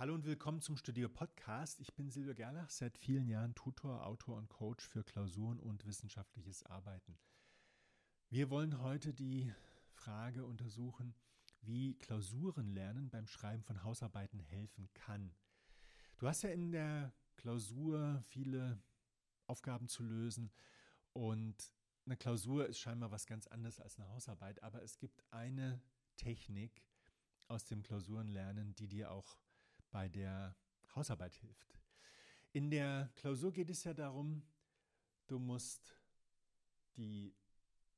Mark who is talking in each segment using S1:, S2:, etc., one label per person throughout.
S1: Hallo und willkommen zum Studio Podcast. Ich bin Silvio Gerlach, seit vielen Jahren Tutor, Autor und Coach für Klausuren und wissenschaftliches Arbeiten. Wir wollen heute die Frage untersuchen, wie Klausurenlernen beim Schreiben von Hausarbeiten helfen kann. Du hast ja in der Klausur viele Aufgaben zu lösen und eine Klausur ist scheinbar was ganz anderes als eine Hausarbeit, aber es gibt eine Technik aus dem Klausurenlernen, die dir auch bei der Hausarbeit hilft. In der Klausur geht es ja darum, du musst die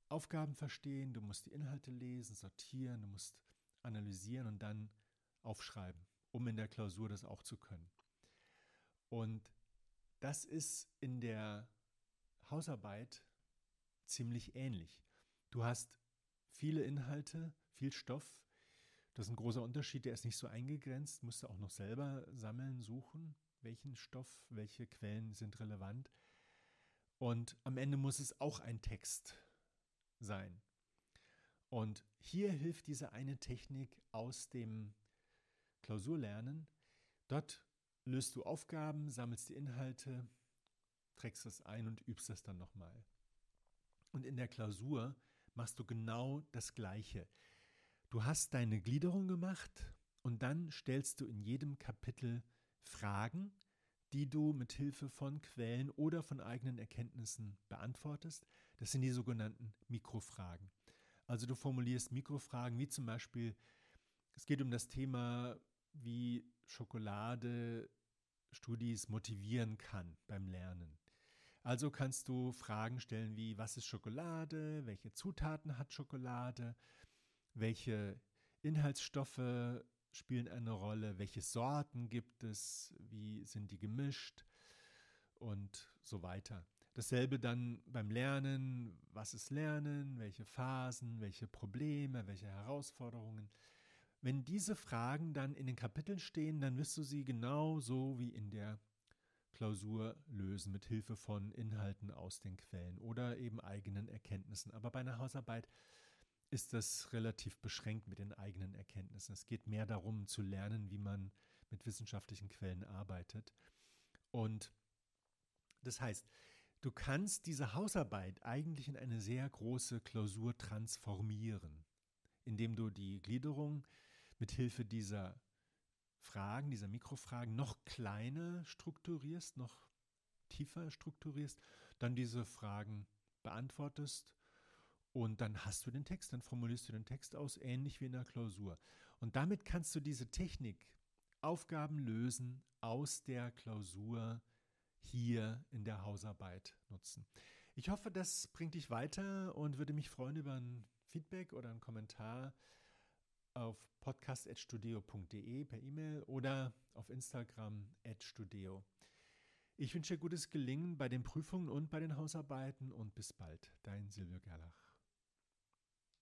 S1: Aufgaben verstehen, du musst die Inhalte lesen, sortieren, du musst analysieren und dann aufschreiben, um in der Klausur das auch zu können. Und das ist in der Hausarbeit ziemlich ähnlich. Du hast viele Inhalte, viel Stoff, das ist ein großer Unterschied, der ist nicht so eingegrenzt, musst du auch noch selber sammeln, suchen, welchen Stoff, welche Quellen sind relevant. Und am Ende muss es auch ein Text sein. Und hier hilft diese eine Technik aus dem Klausurlernen. Dort löst du Aufgaben, sammelst die Inhalte, trägst das ein und übst das dann nochmal. Und in der Klausur machst du genau das Gleiche. Du hast deine Gliederung gemacht und dann stellst du in jedem Kapitel Fragen, die du mit Hilfe von Quellen oder von eigenen Erkenntnissen beantwortest. Das sind die sogenannten Mikrofragen. Also du formulierst Mikrofragen wie zum Beispiel, es geht um das Thema, wie Schokolade Studis motivieren kann beim Lernen. Also kannst du Fragen stellen wie, was ist Schokolade? Welche Zutaten hat Schokolade? Welche Inhaltsstoffe spielen eine Rolle, welche Sorten gibt es, wie sind die gemischt? Und so weiter. Dasselbe dann beim Lernen, was ist Lernen, welche Phasen, welche Probleme, welche Herausforderungen. Wenn diese Fragen dann in den Kapiteln stehen, dann wirst du sie genau so wie in der Klausur lösen mit Hilfe von Inhalten aus den Quellen oder eben eigenen Erkenntnissen. Aber bei einer Hausarbeit ist das relativ beschränkt mit den eigenen Erkenntnissen. Es geht mehr darum zu lernen, wie man mit wissenschaftlichen Quellen arbeitet. Und das heißt, du kannst diese Hausarbeit eigentlich in eine sehr große Klausur transformieren, indem du die Gliederung mit Hilfe dieser Fragen, dieser Mikrofragen noch kleiner strukturierst, noch tiefer strukturierst, dann diese Fragen beantwortest und dann hast du den Text, dann formulierst du den Text aus, ähnlich wie in der Klausur. Und damit kannst du diese Technik, Aufgaben lösen aus der Klausur hier in der Hausarbeit nutzen. Ich hoffe, das bringt dich weiter und würde mich freuen über ein Feedback oder einen Kommentar auf podcast.studio.de per E-Mail oder auf Instagram @studio. Ich wünsche dir gutes Gelingen bei den Prüfungen und bei den Hausarbeiten und bis bald. Dein Silvio Gerlach.